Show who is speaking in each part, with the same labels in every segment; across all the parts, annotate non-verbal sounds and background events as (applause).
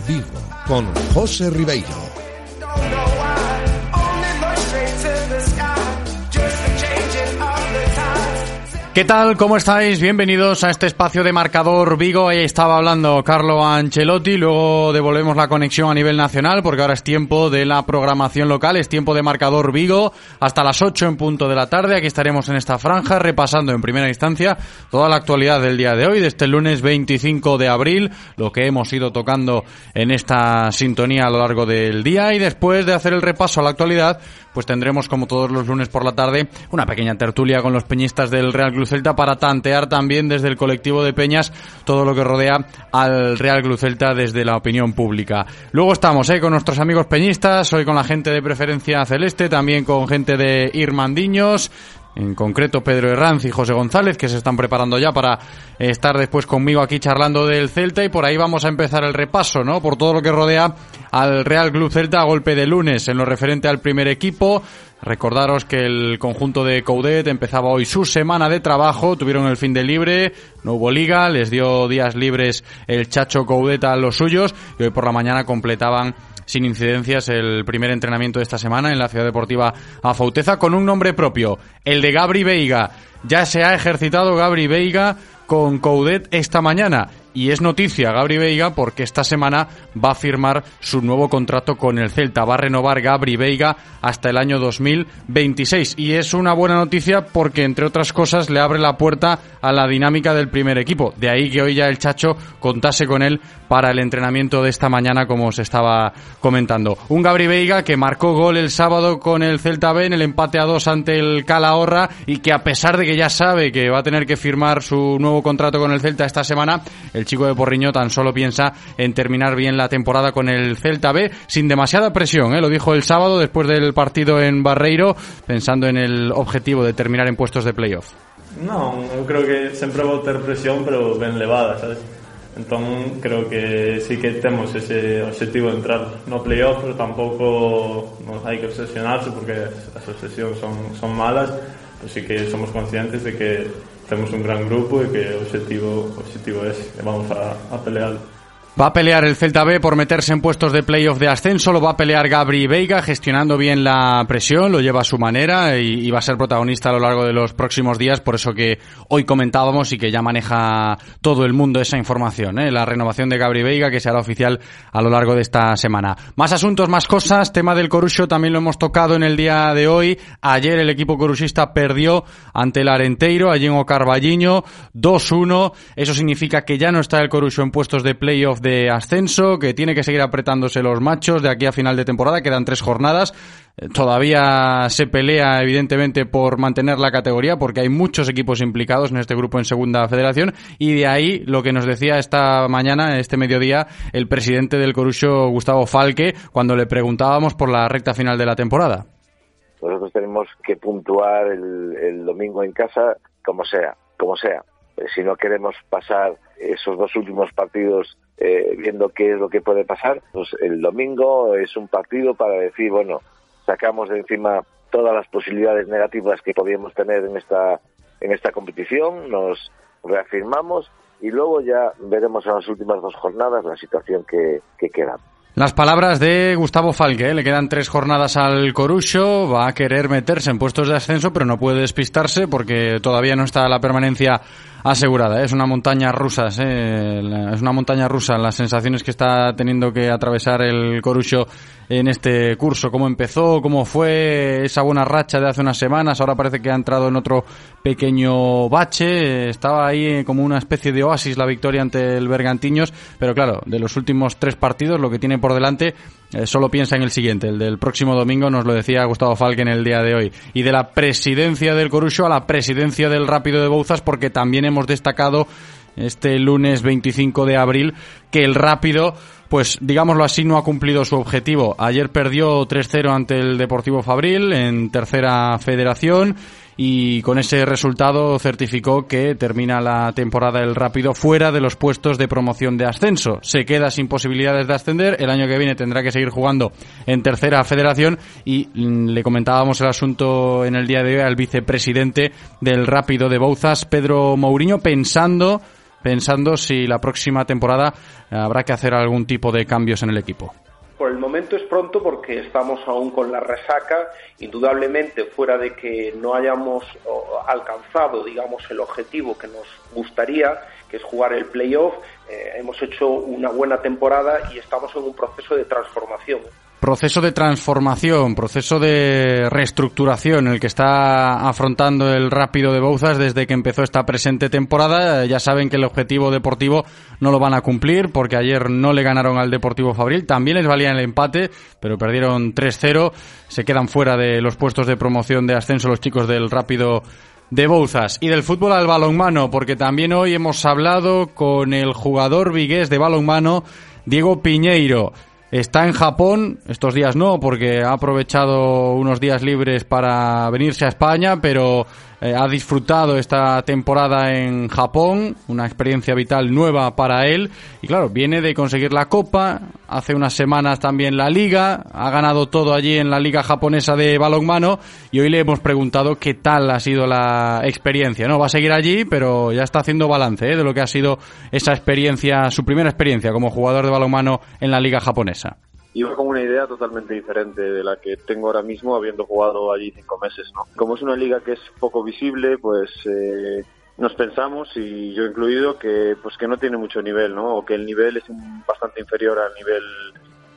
Speaker 1: Vigo con José Ribeiro.
Speaker 2: ¿Qué tal? ¿Cómo estáis? Bienvenidos a este espacio de marcador Vigo. Ahí estaba hablando Carlo Ancelotti. Luego devolvemos la conexión a nivel nacional porque ahora es tiempo de la programación local. Es tiempo de marcador Vigo hasta las 8 en punto de la tarde. Aquí estaremos en esta franja repasando en primera instancia toda la actualidad del día de hoy, de este lunes 25 de abril, lo que hemos ido tocando en esta sintonía a lo largo del día. Y después de hacer el repaso a la actualidad, pues tendremos como todos los lunes por la tarde una pequeña tertulia con los peñistas del Real Club Celta para tantear también desde el colectivo de Peñas todo lo que rodea al Real Club Celta desde la opinión pública. Luego estamos ¿eh? con nuestros amigos peñistas, hoy con la gente de Preferencia Celeste, también con gente de Irmandiños, en concreto Pedro Herranz y José González, que se están preparando ya para estar después conmigo aquí charlando del Celta y por ahí vamos a empezar el repaso, ¿no? Por todo lo que rodea al Real Club Celta a golpe de lunes en lo referente al primer equipo. Recordaros que el conjunto de Coudet empezaba hoy su semana de trabajo, tuvieron el fin de libre, no hubo liga, les dio días libres el Chacho Coudet a los suyos y hoy por la mañana completaban sin incidencias el primer entrenamiento de esta semana en la Ciudad Deportiva Afauteza con un nombre propio, el de Gabri Veiga. Ya se ha ejercitado Gabri Veiga con Coudet esta mañana y es noticia Gabri Veiga porque esta semana va a firmar su nuevo contrato con el Celta. Va a renovar Gabri Veiga hasta el año 2026. Y es una buena noticia porque, entre otras cosas, le abre la puerta a la dinámica del primer equipo. De ahí que hoy ya el Chacho contase con él para el entrenamiento de esta mañana, como se estaba comentando. Un Gabri Veiga que marcó gol el sábado con el Celta B en el empate a dos ante el Calahorra y que a pesar de que ya sabe que va a tener que firmar su nuevo contrato con el Celta esta semana, el chico de Porriño tan solo piensa en terminar bien la temporada con el Celta B sin demasiada presión, ¿eh? lo dijo el sábado después del partido en Barreiro, pensando en el objetivo de terminar en puestos de playoff.
Speaker 3: No, creo que siempre va a tener presión, pero bien elevada, ¿sabes? Entón, creo que sí que temos ese objetivo de entrar no playoff, pero tampouco nos hai que obsesionarse porque as obsesións son, son malas, pero sí que somos conscientes de que temos un gran grupo e que o objetivo, objetivo é que vamos a, a pelear
Speaker 2: Va a pelear el Celta B por meterse en puestos de playoff de ascenso, lo va a pelear Gabri Veiga gestionando bien la presión, lo lleva a su manera y, va a ser protagonista a lo largo de los próximos días, por eso que hoy comentábamos y que ya maneja todo el mundo esa información, ¿eh? la renovación de Gabri Veiga que se hará oficial a lo largo de esta semana. Más asuntos, más cosas, tema del Corucho también lo hemos tocado en el día de hoy. Ayer el equipo coruchista perdió ante el Arenteiro, allí en Ocarballiño, 2-1, eso significa que ya no está el Corucho en puestos de playoff de de ascenso, que tiene que seguir apretándose los machos de aquí a final de temporada, quedan tres jornadas. Eh, todavía se pelea, evidentemente, por mantener la categoría, porque hay muchos equipos implicados en este grupo en Segunda Federación, y de ahí lo que nos decía esta mañana, este mediodía, el presidente del Corucho, Gustavo Falque, cuando le preguntábamos por la recta final de la temporada.
Speaker 4: Nosotros tenemos que puntuar el, el domingo en casa, como sea, como sea. Eh, si no queremos pasar esos dos últimos partidos eh, viendo qué es lo que puede pasar. Pues el domingo es un partido para decir, bueno, sacamos de encima todas las posibilidades negativas que podíamos tener en esta, en esta competición, nos reafirmamos y luego ya veremos en las últimas dos jornadas la situación que, que queda.
Speaker 2: Las palabras de Gustavo Falque, ¿eh? le quedan tres jornadas al Corucho, va a querer meterse en puestos de ascenso, pero no puede despistarse porque todavía no está la permanencia asegurada. ¿eh? Es una montaña rusa, ¿eh? es una montaña rusa las sensaciones que está teniendo que atravesar el Corucho en este curso. Cómo empezó, cómo fue esa buena racha de hace unas semanas. Ahora parece que ha entrado en otro pequeño bache. Estaba ahí como una especie de oasis la victoria ante el Bergantiños. Pero claro, de los últimos tres partidos, lo que tiene por delante eh, solo piensa en el siguiente, el del próximo domingo, nos lo decía Gustavo Falque en el día de hoy. Y de la presidencia del Corucho a la presidencia del Rápido de Bouzas, porque también hemos destacado este lunes 25 de abril, que el Rápido pues digámoslo así, no ha cumplido su objetivo. Ayer perdió 3-0 ante el Deportivo Fabril en tercera federación y con ese resultado certificó que termina la temporada el Rápido fuera de los puestos de promoción de ascenso. Se queda sin posibilidades de ascender, el año que viene tendrá que seguir jugando en tercera federación y mm, le comentábamos el asunto en el día de hoy al vicepresidente del Rápido de Bouzas, Pedro Mourinho, pensando pensando si la próxima temporada habrá que hacer algún tipo de cambios en el equipo.
Speaker 5: Momento es pronto porque estamos aún con la resaca. Indudablemente, fuera de que no hayamos alcanzado, digamos, el objetivo que nos gustaría, que es jugar el playoff, eh, hemos hecho una buena temporada y estamos en un proceso de transformación
Speaker 2: proceso de transformación, proceso de reestructuración el que está afrontando el Rápido de Bouzas desde que empezó esta presente temporada. Ya saben que el objetivo deportivo no lo van a cumplir porque ayer no le ganaron al Deportivo Fabril. También les valía el empate, pero perdieron 3-0. Se quedan fuera de los puestos de promoción de ascenso los chicos del Rápido de Bouzas y del fútbol al balonmano, porque también hoy hemos hablado con el jugador vigués de balonmano, Diego Piñeiro. Está en Japón, estos días no, porque ha aprovechado unos días libres para venirse a España, pero eh, ha disfrutado esta temporada en Japón, una experiencia vital nueva para él. Y claro, viene de conseguir la Copa, hace unas semanas también la Liga, ha ganado todo allí en la Liga japonesa de balonmano y hoy le hemos preguntado qué tal ha sido la experiencia. No, va a seguir allí, pero ya está haciendo balance ¿eh? de lo que ha sido esa experiencia, su primera experiencia como jugador de balonmano en la Liga japonesa
Speaker 6: iba con una idea totalmente diferente de la que tengo ahora mismo habiendo jugado allí cinco meses. ¿no? Como es una liga que es poco visible, pues eh, nos pensamos, y yo incluido, que pues que no tiene mucho nivel, ¿no? o que el nivel es bastante inferior al nivel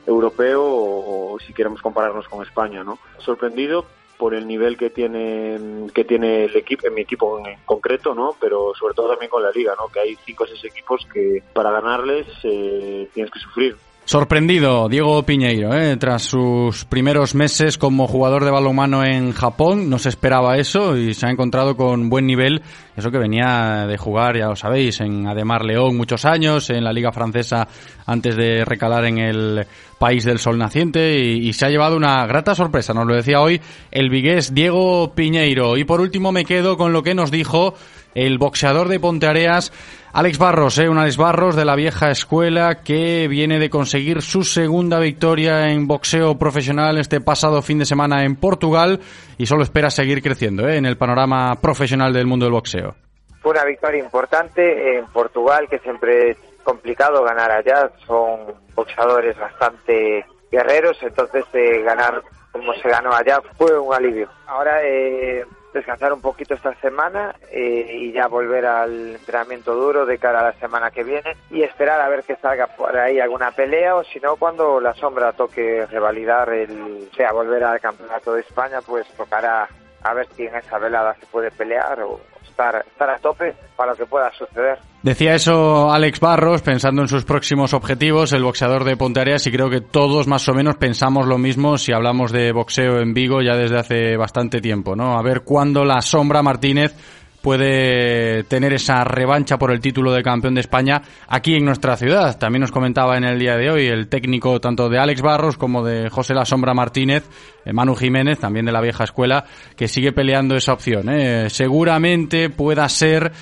Speaker 6: europeo o, si queremos compararnos con España. ¿no? Sorprendido por el nivel que tiene que tiene el equipo mi equipo en concreto no pero sobre todo también con la liga no que hay cinco o seis equipos que para ganarles eh, tienes que sufrir
Speaker 2: Sorprendido Diego Piñeiro, ¿eh? tras sus primeros meses como jugador de balonmano en Japón, no se esperaba eso y se ha encontrado con buen nivel, eso que venía de jugar, ya lo sabéis, en Ademar León muchos años, en la liga francesa antes de recalar en el país del sol naciente y, y se ha llevado una grata sorpresa, nos lo decía hoy el vigués Diego Piñeiro. Y por último me quedo con lo que nos dijo el boxeador de Ponteareas, Alex Barros, ¿eh? un Alex Barros de la vieja escuela que viene de conseguir su segunda victoria en boxeo profesional este pasado fin de semana en Portugal y solo espera seguir creciendo ¿eh? en el panorama profesional del mundo del boxeo.
Speaker 7: Fue una victoria importante en Portugal, que siempre es complicado ganar allá, son boxeadores bastante guerreros, entonces eh, ganar como se ganó allá fue un alivio. Ahora eh, descansar un poquito esta semana eh, y ya volver al entrenamiento duro de cara a la semana que viene y esperar a ver que salga por ahí alguna pelea o si no cuando la sombra toque revalidar el sea volver al campeonato de España pues tocará a ver si en esa velada se puede pelear o estar, estar a tope para lo que pueda suceder.
Speaker 2: Decía eso Alex Barros pensando en sus próximos objetivos, el boxeador de Ponteareas, y creo que todos más o menos pensamos lo mismo si hablamos de boxeo en Vigo ya desde hace bastante tiempo, ¿no? A ver cuándo la sombra Martínez puede tener esa revancha por el título de campeón de España aquí en nuestra ciudad. También nos comentaba en el día de hoy el técnico tanto de Alex Barros como de José La Sombra Martínez, eh, Manu Jiménez, también de la vieja escuela, que sigue peleando esa opción. ¿eh? Seguramente pueda ser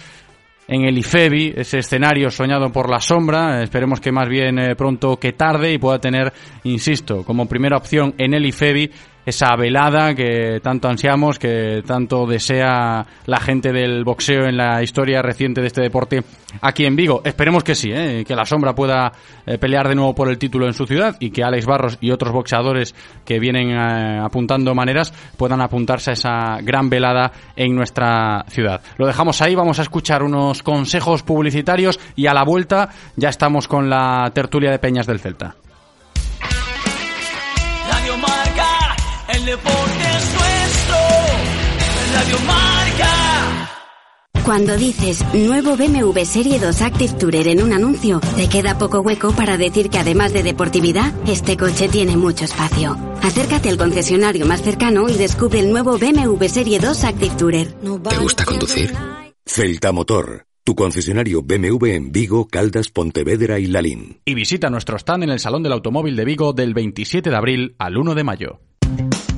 Speaker 2: en el IFEBI, ese escenario soñado por la sombra. Esperemos que más bien eh, pronto que tarde y pueda tener, insisto, como primera opción en el IFEBI esa velada que tanto ansiamos, que tanto desea la gente del boxeo en la historia reciente de este deporte aquí en Vigo. Esperemos que sí, ¿eh? que la sombra pueda eh, pelear de nuevo por el título en su ciudad y que Alex Barros y otros boxeadores que vienen eh, apuntando maneras puedan apuntarse a esa gran velada en nuestra ciudad. Lo dejamos ahí, vamos a escuchar unos consejos publicitarios y a la vuelta ya estamos con la tertulia de Peñas del Celta.
Speaker 8: El deporte es nuestro. Radio Marca.
Speaker 9: Cuando dices nuevo BMW Serie 2 Active Tourer en un anuncio, te queda poco hueco para decir que además de deportividad, este coche tiene mucho espacio. Acércate al concesionario más cercano y descubre el nuevo BMW Serie 2 Active Tourer.
Speaker 10: ¿Te gusta conducir? Celta Motor tu concesionario BMW en Vigo, Caldas, Pontevedra y Lalín.
Speaker 2: Y visita nuestro stand en el Salón del Automóvil de Vigo del 27 de abril al 1 de mayo.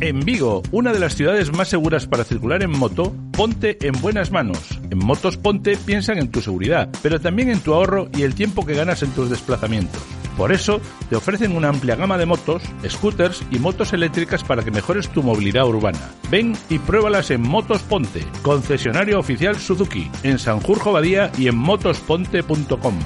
Speaker 11: En Vigo, una de las ciudades más seguras para circular en moto, ponte en buenas manos. En Motos Ponte piensan en tu seguridad, pero también en tu ahorro y el tiempo que ganas en tus desplazamientos. Por eso, te ofrecen una amplia gama de motos, scooters y motos eléctricas para que mejores tu movilidad urbana. Ven y pruébalas en Motos Ponte, concesionario oficial Suzuki, en Sanjurjo Badía y en motosponte.com.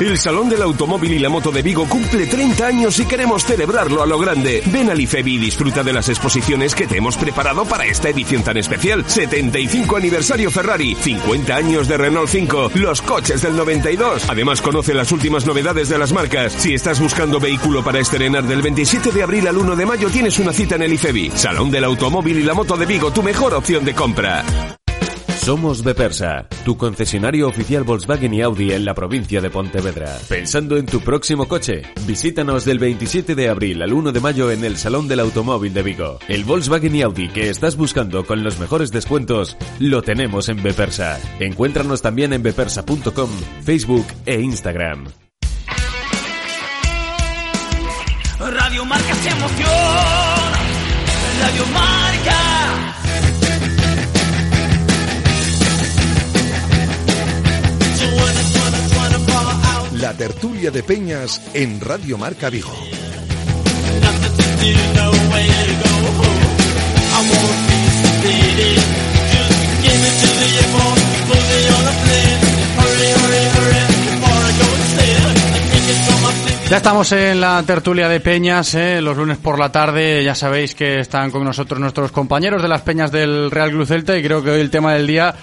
Speaker 12: El Salón del Automóvil y la Moto de Vigo cumple 30 años y queremos celebrarlo a lo grande. Ven al IFEBI y disfruta de las exposiciones que te hemos preparado para esta edición tan especial. 75 aniversario Ferrari, 50 años de Renault 5, los coches del 92. Además conoce las últimas novedades de las marcas. Si estás buscando vehículo para estrenar del 27 de abril al 1 de mayo tienes una cita en el IFEBI. Salón del Automóvil y la Moto de Vigo, tu mejor opción de compra.
Speaker 13: Somos Bepersa, tu concesionario oficial Volkswagen y Audi en la provincia de Pontevedra. Pensando en tu próximo coche, visítanos del 27 de abril al 1 de mayo en el Salón del Automóvil de Vigo. El Volkswagen y Audi que estás buscando con los mejores descuentos, lo tenemos en Bepersa. Encuéntranos también en bepersa.com, Facebook e Instagram.
Speaker 8: Radio Marca se emociona. Radio Marca.
Speaker 1: La tertulia de Peñas en Radio Marca Vigo.
Speaker 2: Ya estamos en la tertulia de Peñas, ¿eh? los lunes por la tarde. Ya sabéis que están con nosotros nuestros compañeros de las Peñas del Real Club y creo que hoy el tema del día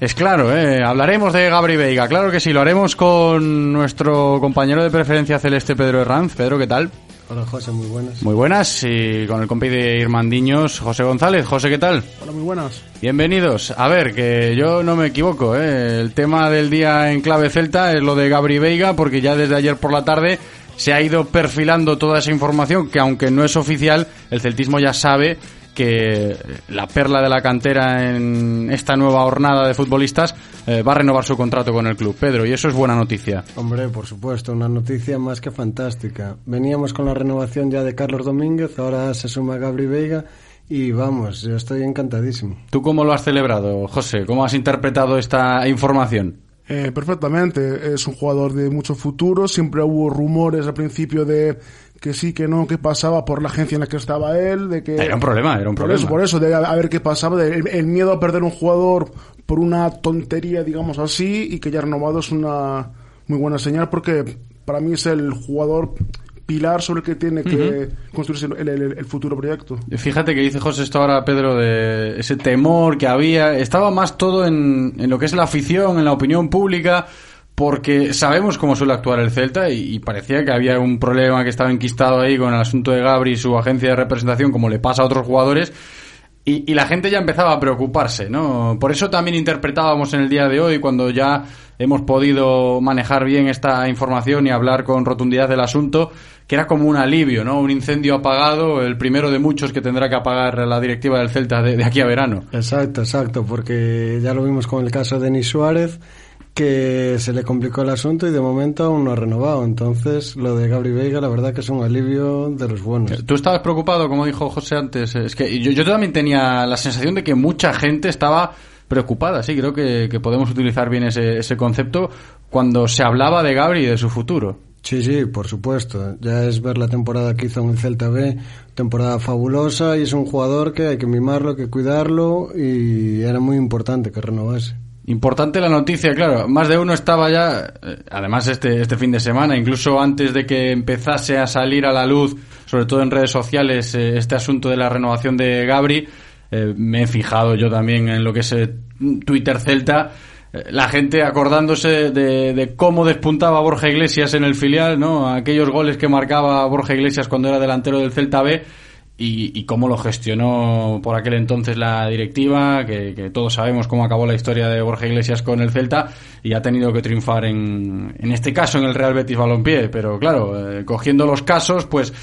Speaker 2: es claro. ¿eh? Hablaremos de Gabri Veiga, claro que sí. Lo haremos con nuestro compañero de preferencia celeste, Pedro Herranz. Pedro, ¿qué tal?
Speaker 14: Hola José, muy buenas.
Speaker 2: Muy buenas. Y con el compi de Irmandiños, José González. José, ¿qué tal?
Speaker 14: Hola, muy buenas.
Speaker 2: Bienvenidos. A ver, que yo no me equivoco. ¿eh? El tema del día en clave celta es lo de Gabri Veiga, porque ya desde ayer por la tarde se ha ido perfilando toda esa información que aunque no es oficial, el celtismo ya sabe que la perla de la cantera en esta nueva jornada de futbolistas eh, va a renovar su contrato con el club. Pedro, y eso es buena noticia.
Speaker 14: Hombre, por supuesto, una noticia más que fantástica. Veníamos con la renovación ya de Carlos Domínguez, ahora se suma Gabri Veiga y vamos, yo estoy encantadísimo.
Speaker 2: ¿Tú cómo lo has celebrado, José? ¿Cómo has interpretado esta información?
Speaker 15: Eh, perfectamente, es un jugador de mucho futuro, siempre hubo rumores al principio de que sí, que no, que pasaba por la agencia en la que estaba él, de que...
Speaker 2: Era un problema, era un
Speaker 15: por
Speaker 2: problema.
Speaker 15: Eso, por eso, de a, ver qué pasaba, de, el, el, miedo a perder un jugador por una tontería, digamos así, y que ya renovado es una muy buena señal porque para mí es el jugador pilar sobre el que tiene que uh -huh. construirse el, el, el, futuro proyecto.
Speaker 2: Fíjate que dice José esto ahora, Pedro, de ese temor que había. Estaba más todo en, en lo que es la afición, en la opinión pública, porque sabemos cómo suele actuar el Celta y, parecía que había un problema que estaba enquistado ahí con el asunto de Gabri y su agencia de representación, como le pasa a otros jugadores. Y, y, la gente ya empezaba a preocuparse, ¿no? Por eso también interpretábamos en el día de hoy, cuando ya hemos podido manejar bien esta información y hablar con rotundidad del asunto, que era como un alivio, ¿no? Un incendio apagado, el primero de muchos que tendrá que apagar la directiva del Celta de, de aquí a verano.
Speaker 14: Exacto, exacto, porque ya lo vimos con el caso de Denis Suárez, que se le complicó el asunto y de momento aún no ha renovado. Entonces, lo de Gabri Veiga, la verdad que es un alivio de los buenos.
Speaker 2: Tú estabas preocupado, como dijo José antes. Es que yo, yo también tenía la sensación de que mucha gente estaba preocupada. Sí, creo que, que podemos utilizar bien ese, ese concepto cuando se hablaba de Gabri y de su futuro.
Speaker 14: Sí, sí, por supuesto. Ya es ver la temporada que hizo en el Celta B, temporada fabulosa y es un jugador que hay que mimarlo, que cuidarlo y era muy importante que renovase.
Speaker 2: Importante la noticia, claro. Más de uno estaba ya, además este, este fin de semana, incluso antes de que empezase a salir a la luz, sobre todo en redes sociales, este asunto de la renovación de Gabri. Eh, me he fijado yo también en lo que es Twitter Celta. Eh, la gente acordándose de, de, cómo despuntaba Borja Iglesias en el filial, ¿no? Aquellos goles que marcaba Borja Iglesias cuando era delantero del Celta B y, y, cómo lo gestionó por aquel entonces la directiva, que, todos sabemos cómo acabó la historia de Borja Iglesias con el Celta y ha tenido que triunfar en, en este caso en el Real Betis Balompié. Pero claro, eh, cogiendo los casos, pues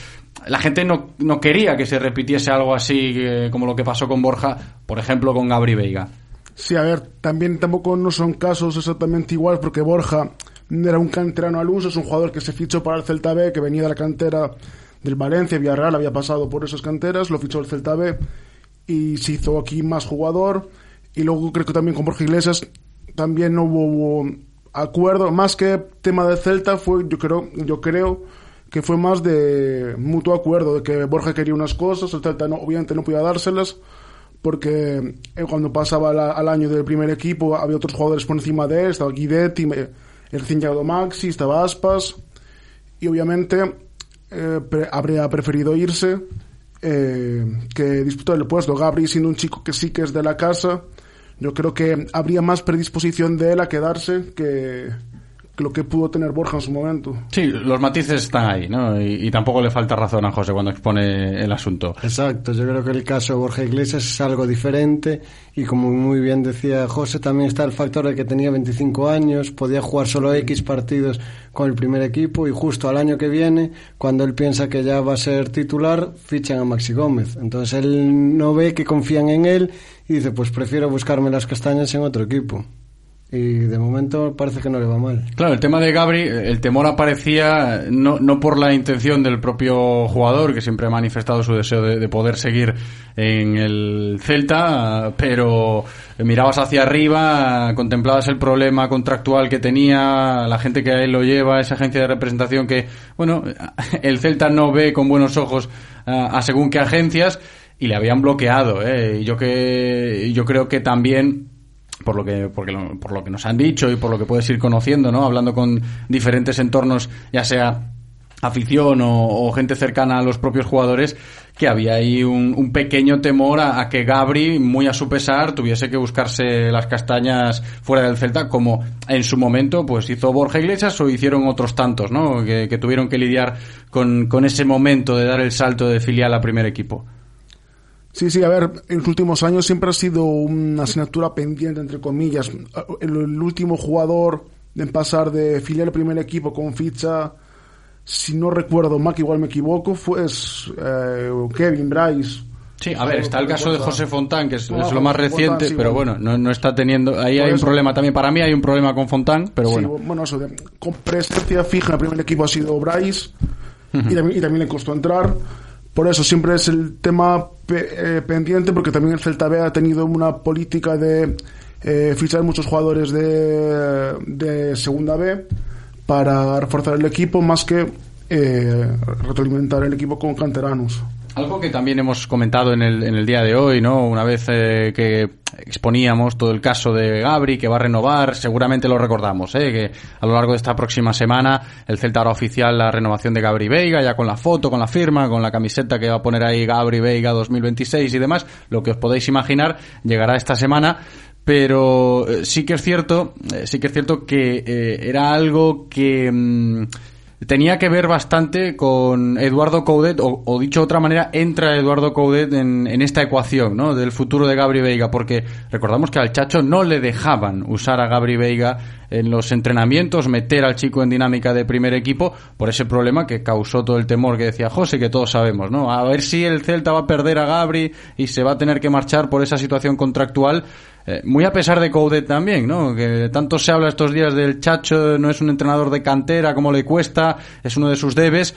Speaker 2: la gente no, no quería que se repitiese algo así eh, como lo que pasó con Borja, por ejemplo, con Gabri Veiga.
Speaker 15: Sí, a ver, también tampoco no son casos exactamente iguales porque Borja era un canterano al uso, es un jugador que se fichó para el Celta B, que venía de la cantera del Valencia, Villarreal, había pasado por esas canteras, lo fichó el Celta B y se hizo aquí más jugador. Y luego creo que también con Borja Iglesias también no hubo, acuerdo, más que tema de Celta, fue yo creo, yo creo que fue más de mutuo acuerdo, de que Borja quería unas cosas, el Celta no, obviamente no podía dárselas, porque eh, cuando pasaba al año del primer equipo había otros jugadores por encima de él, estaba Guidetti, el recién Maxi, estaba Aspas, y obviamente eh, habría preferido irse eh, que disputar el puesto. Gabri siendo un chico que sí que es de la casa, yo creo que habría más predisposición de él a quedarse que, lo que pudo tener Borja en su momento.
Speaker 2: Sí, los matices están ahí, ¿no? Y, tampoco le falta razón a José cuando expone el asunto.
Speaker 14: Exacto, yo creo que el caso de Borja Iglesias es algo diferente y como muy bien decía José, también está el factor de que tenía 25 años, podía jugar solo X partidos con el primer equipo y justo al año que viene, cuando él piensa que ya va a ser titular, fichan a Maxi Gómez. Entonces él no ve que confían en él y dice, pues prefiero buscarme las castañas en otro equipo y de momento parece que no le va mal.
Speaker 2: Claro, el tema de Gabri, el temor aparecía no, no por la intención del propio jugador, que siempre ha manifestado su deseo de, poder seguir en el Celta, pero mirabas hacia arriba, contemplabas el problema contractual que tenía, la gente que a él lo lleva, esa agencia de representación que, bueno, (laughs) el Celta no ve con buenos ojos a, según qué agencias y le habían bloqueado. ¿eh? Yo, que, yo creo que también por lo que porque por lo que nos han dicho y por lo que puedes ir conociendo, ¿no? Hablando con diferentes entornos, ya sea afición o, gente cercana a los propios jugadores, que había ahí un, pequeño temor a, que Gabri, muy a su pesar, tuviese que buscarse las castañas fuera del Celta, como en su momento pues hizo Borja Iglesias o hicieron otros tantos, ¿no? Que, que tuvieron que lidiar con, con ese momento de dar el salto de filial a primer equipo.
Speaker 15: Sí, sí, a ver, en los últimos años siempre ha sido una asignatura pendiente, entre comillas. El, último jugador en pasar de filial al primer equipo con ficha, si no recuerdo mal, que igual me equivoco, fue eh, Kevin Bryce.
Speaker 2: Sí, a ver, está el caso de José Fontán, que es, lo más reciente, pero bueno, no, está teniendo. Ahí hay un problema también. Para mí hay un problema con Fontán, pero bueno.
Speaker 15: Sí, bueno, eso de, con presencia fija en el primer equipo ha sido Bryce, y, también, y también le costó entrar. Por eso siempre es el tema eh, pendiente, porque también el Celta B ha tenido una política de eh, fichar muchos jugadores de, de Segunda B para reforzar el equipo más que eh, retroalimentar el equipo con canteranos.
Speaker 2: Algo que también hemos comentado en el, en el día de hoy, ¿no? Una vez eh, que exponíamos todo el caso de Gabri, que va a renovar, seguramente lo recordamos, ¿eh? Que a lo largo de esta próxima semana el Celta hará oficial la renovación de Gabri Veiga, ya con la foto, con la firma, con la camiseta que va a poner ahí Gabri Veiga 2026 y demás, lo que os podéis imaginar, llegará esta semana pero eh, sí que es cierto, eh, sí que es cierto que era algo que mm, tenía que ver bastante con Eduardo Coudet, o, dicho de otra manera, entra Eduardo Coudet en, en, esta ecuación ¿no? del futuro de Gabri Veiga, porque recordamos que al Chacho no le dejaban usar a Gabri Veiga en los entrenamientos, meter al chico en dinámica de primer equipo, por ese problema que causó todo el temor que decía José, que todos sabemos, ¿no? A ver si el Celta va a perder a Gabri y se va a tener que marchar por esa situación contractual eh, muy a pesar de Coudet también, ¿no? Que tanto se habla estos días del Chacho, no es un entrenador de cantera, como le cuesta, es uno de sus debes,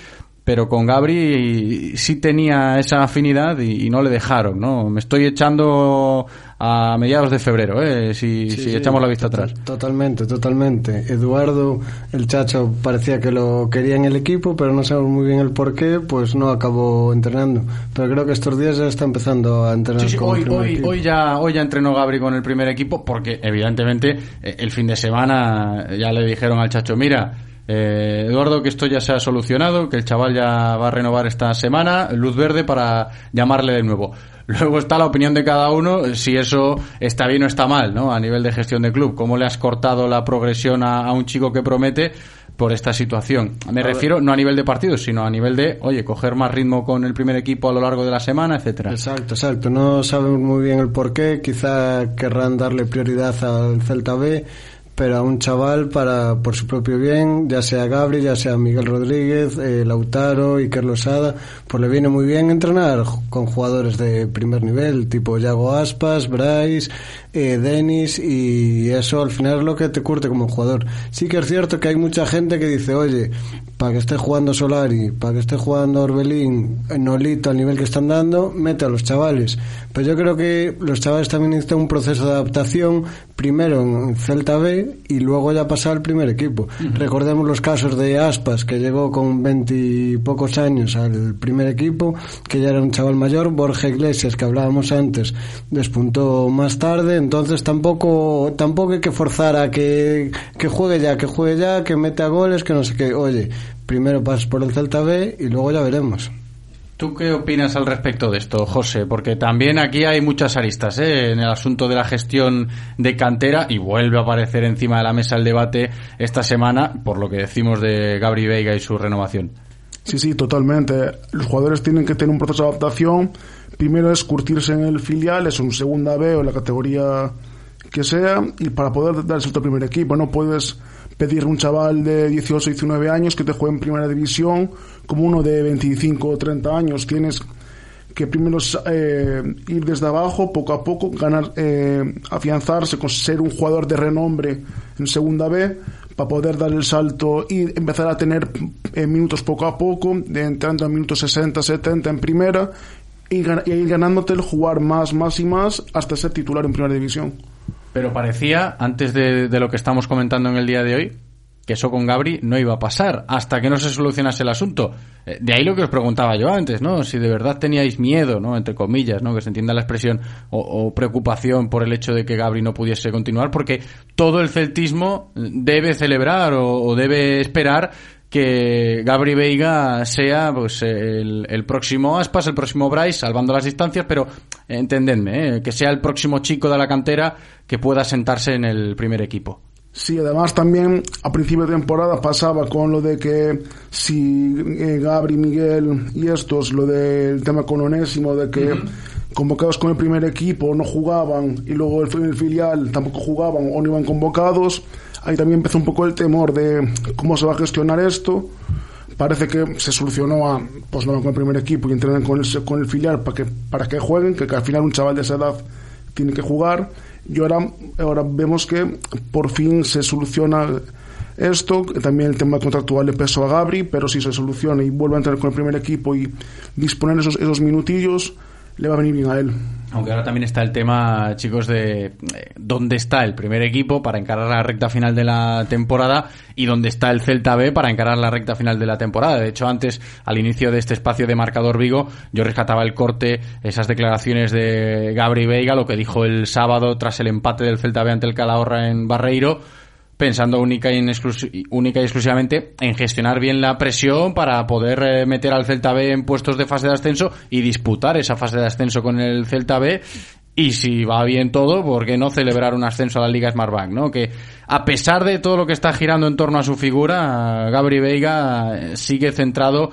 Speaker 2: pero con Gabri sí tenía esa afinidad y, no le dejaron, ¿no? Me estoy echando a mediados de febrero, ¿eh? si, echamos la vista atrás.
Speaker 14: Totalmente, totalmente. Eduardo, el Chacho, parecía que lo quería en el equipo, pero no sabemos muy bien el por qué, pues no acabó entrenando. Pero creo que estos días ya está empezando a entrenar con
Speaker 2: hoy, hoy, hoy, ya, hoy ya entrenó Gabri con el primer equipo, porque evidentemente eh, el fin de semana ya le dijeron al Chacho, mira, eh, Eduardo, que esto ya se ha solucionado, que el chaval ya va a renovar esta semana, luz verde para llamarle de nuevo. Luego está la opinión de cada uno, si eso está bien o está mal, ¿no? A nivel de gestión de club. ¿Cómo le has cortado la progresión a, un chico que promete por esta situación? Me refiero no a nivel de partidos, sino a nivel de, oye, coger más ritmo con el primer equipo a lo largo de la semana, etcétera.
Speaker 14: Exacto, exacto. No sabemos muy bien el por qué. Quizá querrán darle prioridad al Celta B pero a un chaval para por su propio bien, ya sea Gabri, ya sea Miguel Rodríguez, eh, Lautaro, Iker Losada, pues le viene muy bien entrenar con jugadores de primer nivel, tipo Yago Aspas, Bryce, eh, Denis, y eso al final es lo que te curte como jugador. Sí que es cierto que hay mucha gente que dice, oye, para que esté jugando Solari, para que esté jugando Orbelín, Nolito al nivel que están dando, mete a los chavales. Pero yo creo que los chavales también necesitan un proceso de adaptación, primero en Celta B y luego ya pasar al primer equipo. Recordemos los casos de Aspas, que llegó con veintipocos años al primer equipo, que ya era un chaval mayor, Borja Iglesias, que hablábamos antes, despuntó más tarde, entonces tampoco, tampoco hay que forzar a que, que juegue ya, que juegue ya, que meta goles, que no sé qué. Oye, primero pasas por el Celta B y luego ya veremos.
Speaker 2: ¿Tú qué opinas al respecto de esto, José? Porque también aquí hay muchas aristas ¿eh? en el asunto de la gestión de cantera y vuelve a aparecer encima de la mesa el debate esta semana por lo que decimos de Gabri Veiga y su renovación.
Speaker 15: Sí, sí, totalmente. Los jugadores tienen que tener un proceso de adaptación. Primero es curtirse en el filial, es un segunda B o en la categoría que sea, y para poder dar el salto al primer equipo. No puedes pedir un chaval de 18 19 años que te juegue en primera división como uno de 25 o 30 años. Tienes que primero eh, ir desde abajo, poco a poco, ganar, eh, afianzarse con ser un jugador de renombre en segunda B para poder dar el salto y empezar a tener eh, minutos poco a poco, de entrando a minutos 60, 70 en primera y, y ir ganándote el jugar más, más y más hasta ser titular en primera división.
Speaker 2: Pero parecía, antes de, de, lo que estamos comentando en el día de hoy, que eso con Gabri no iba a pasar hasta que no se solucionase el asunto. Eh, de ahí lo que os preguntaba yo antes, ¿no? Si de verdad teníais miedo, ¿no? Entre comillas, ¿no? Que se entienda la expresión, o, preocupación por el hecho de que Gabri no pudiese continuar, porque todo el celtismo debe celebrar o, o debe esperar que Gabri Veiga sea pues el, el, próximo Aspas, el próximo Bryce, salvando las distancias, pero entendedme, ¿eh? que sea el próximo chico de la cantera que pueda sentarse en el primer equipo.
Speaker 15: Sí, además también a principio de temporada pasaba con lo de que si eh, Gabri, Miguel y estos, lo del tema con Onésimo, de que uh -huh. convocados con el primer equipo no jugaban y luego en el filial tampoco jugaban o no iban convocados, ahí también empezó un poco el temor de cómo se va a gestionar esto. Parece que se solucionó a, pues no con el primer equipo y entrenan con el, con el filial para que, para que jueguen, que, al final un chaval de esa edad tiene que jugar y ahora, ahora vemos que por fin se soluciona esto, también el tema contractual le pesó a Gabri, pero si se soluciona y vuelve a entrar con el primer equipo y disponer esos, esos minutillos, le va a venir bien a.
Speaker 2: Aunque ahora también está el tema, chicos, de eh, dónde está el primer equipo para encarar la recta final de la temporada y dónde está el Celta B para encarar la recta final de la temporada. De hecho, antes, al inicio de este espacio de marcador Vigo, yo rescataba el corte, esas declaraciones de Gabri Veiga, lo que dijo el sábado tras el empate del Celta B ante el Calahorra en Barreiro pensando única y, exclusivamente en gestionar bien la presión para poder eh, meter al Celta B en puestos de fase de ascenso y disputar esa fase de ascenso con el Celta B y si va bien todo, ¿por qué no celebrar un ascenso a la Liga Smartbank? ¿no? Que a pesar de todo lo que está girando en torno a su figura, Gabri Veiga eh, sigue centrado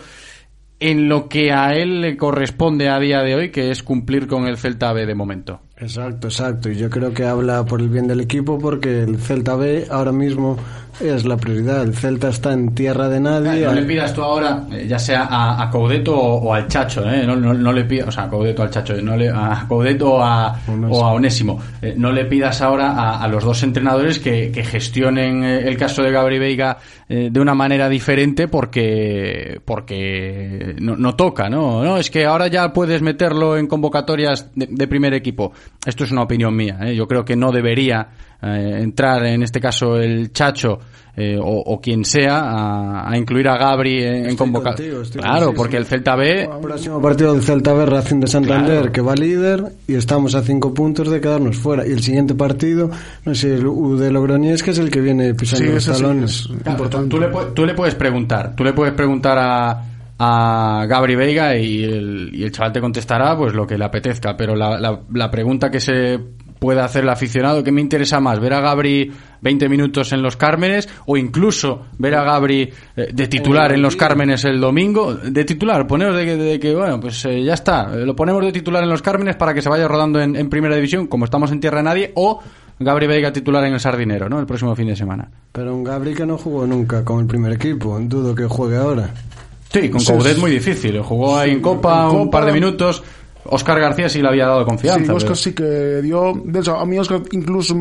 Speaker 2: en lo que a él le corresponde a día de hoy, que es cumplir con el Celta B de momento.
Speaker 14: Exacto, exacto. Y yo creo que habla por el bien del equipo porque el Celta B ahora mismo es la prioridad. El Celta está en tierra de nadie.
Speaker 2: no le pidas tú ahora, eh, ya sea a, a Coudeto o, o, al Chacho, ¿eh? no, no, no, le pidas, o sea, a Coudeto al Chacho, no le, a Coudeto o a, o a Onésimo. Eh, no le pidas ahora a, a, los dos entrenadores que, que gestionen eh, el caso de Gabri Veiga eh, de una manera diferente porque, porque no, no, toca, ¿no? No, es que ahora ya puedes meterlo en convocatorias de, de primer equipo. Esto es una opinión mía, ¿eh? yo creo que no debería eh, entrar en este caso el Chacho eh, o, o, quien sea a, a, incluir a Gabri en, en convocatoria. Claro, porque el Celta B.
Speaker 14: El próximo partido del Celta B, Racing de Santander, claro. que va líder y estamos a cinco puntos de quedarnos fuera. Y el siguiente partido, no sé, el U de Logroñés, que es el que viene pisando sí, los talones.
Speaker 2: Sí, claro, tú, le, tú le puedes preguntar, tú le puedes preguntar a a Gabri Veiga y el, y el chaval te contestará pues lo que le apetezca, pero la, la, la pregunta que se puede hacer el aficionado, ¿qué me interesa más? ¿Ver a Gabri 20 minutos en los Cármenes o incluso ver a Gabri eh, de titular en los Cármenes el domingo? De titular, poneros de, de, de que, bueno, pues eh, ya está, lo ponemos de titular en los Cármenes para que se vaya rodando en, en, primera división, como estamos en tierra de nadie, o Gabri Veiga titular en el Sardinero, ¿no? El próximo fin de semana.
Speaker 14: Pero un Gabri que no jugó nunca con el primer equipo, dudo que juegue ahora.
Speaker 2: Sí, con Coudet muy difícil. Jugó ahí en Copa, un par de minutos. Oscar García sí le había dado confianza.
Speaker 15: Sí, Oscar sí que dio. De hecho, a mí Oscar incluso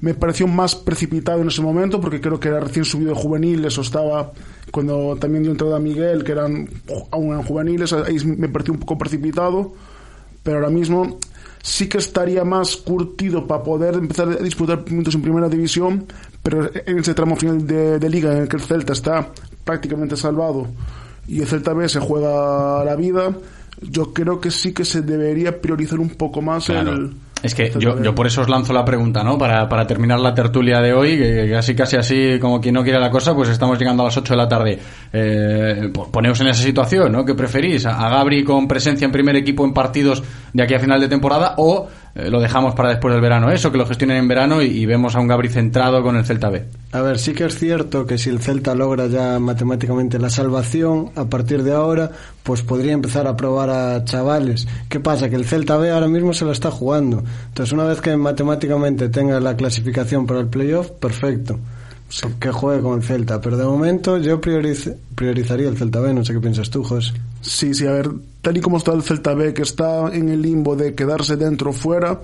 Speaker 15: me pareció más precipitado en ese momento porque creo que era recién subido de juveniles o estaba cuando también dio entrada a Miguel, que eran aún eran juveniles, ahí me pareció un poco precipitado. Pero ahora mismo sí que estaría más curtido para poder empezar a disputar minutos en primera división, pero en ese tramo final de, de liga en el que el Celta está prácticamente salvado y el Celta B se juega la vida, yo creo que sí que se debería priorizar un poco más el...
Speaker 2: Es que yo, yo por eso os lanzo la pregunta, ¿no? Para, para terminar la tertulia de hoy, que casi casi así como quien no quiere la cosa, pues estamos llegando a las 8 de la tarde. Eh, poneos en esa situación, ¿no? ¿Qué preferís? ¿A Gabri con presencia en primer equipo en partidos de aquí a final de temporada o eh, lo dejamos para después del verano, eso, que lo gestionen en verano y, vemos a un Gabri centrado con el Celta B.
Speaker 14: A ver, sí que es cierto que si el Celta logra ya matemáticamente la salvación, a partir de ahora, pues podría empezar a probar a chavales. ¿Qué pasa? Que el Celta B ahora mismo se lo está jugando. Entonces, una vez que matemáticamente tenga la clasificación para el playoff, perfecto. Que juegue con el Celta. Pero de momento yo priorizaría el Celta B. No sé qué piensas tú, José.
Speaker 15: Sí, sí, a ver, tal y como está el Celta B, que está en el limbo de quedarse dentro o fuera,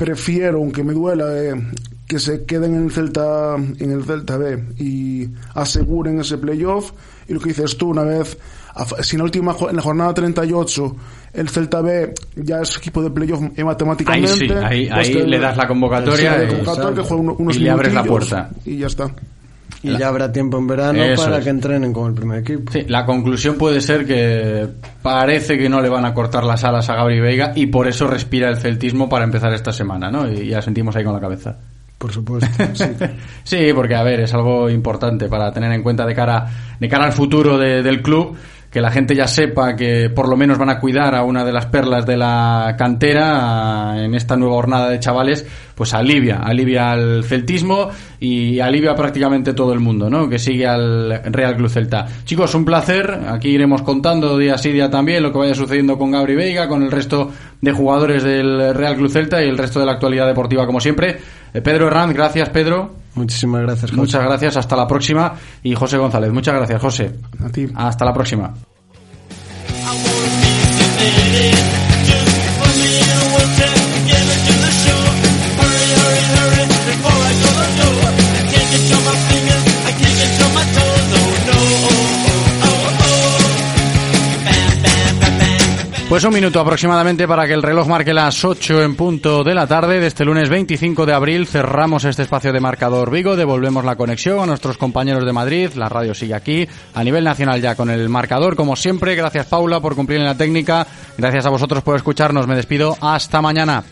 Speaker 15: prefiero, aunque me duela, eh, que se queden en el Celta en el Celta B y aseguren ese playoff. Y lo que dices tú, una vez, si en la última en la jornada 38 el Celta B ya es equipo de playoff matemáticamente,
Speaker 2: ahí, sí, ahí, pues le das la convocatoria, y, le abres la puerta.
Speaker 15: Y ya está.
Speaker 14: Y ya habrá tiempo en verano para que entrenen con el primer equipo.
Speaker 2: Sí, la conclusión puede ser que parece que no le van a cortar las alas a Gabri Veiga y por eso respira el celtismo para empezar esta semana, ¿no? Y ya sentimos ahí con la cabeza.
Speaker 14: Por supuesto, (laughs) sí.
Speaker 2: sí, porque a ver, es algo importante para tener en cuenta de cara, de cara al futuro del club que la gente ya sepa que por lo menos van a cuidar a una de las perlas de la cantera en esta nueva jornada de chavales, pues alivia, alivia al celtismo y alivia prácticamente todo el mundo, ¿no? Que sigue al Real Club Celta. Chicos, un placer. Aquí iremos contando día sí día también lo que vaya sucediendo con Gabri Veiga, con el resto de jugadores del Real Club Celta y el resto de la actualidad deportiva como siempre. Eh, Pedro Herranz, gracias Pedro.
Speaker 14: Muchísimas gracias,
Speaker 2: José. Muchas gracias, hasta la próxima. Y José González, muchas gracias, José.
Speaker 15: A ti.
Speaker 2: Hasta la próxima. Pues un minuto aproximadamente para que el reloj marque las 8 en punto de la tarde de este lunes 25 de abril. Cerramos este espacio de marcador Vigo, devolvemos la conexión a nuestros compañeros de Madrid. La radio sigue aquí a nivel nacional ya con el marcador. Como siempre, gracias Paula por cumplir en la técnica. Gracias a vosotros por escucharnos. Me despido. Hasta mañana.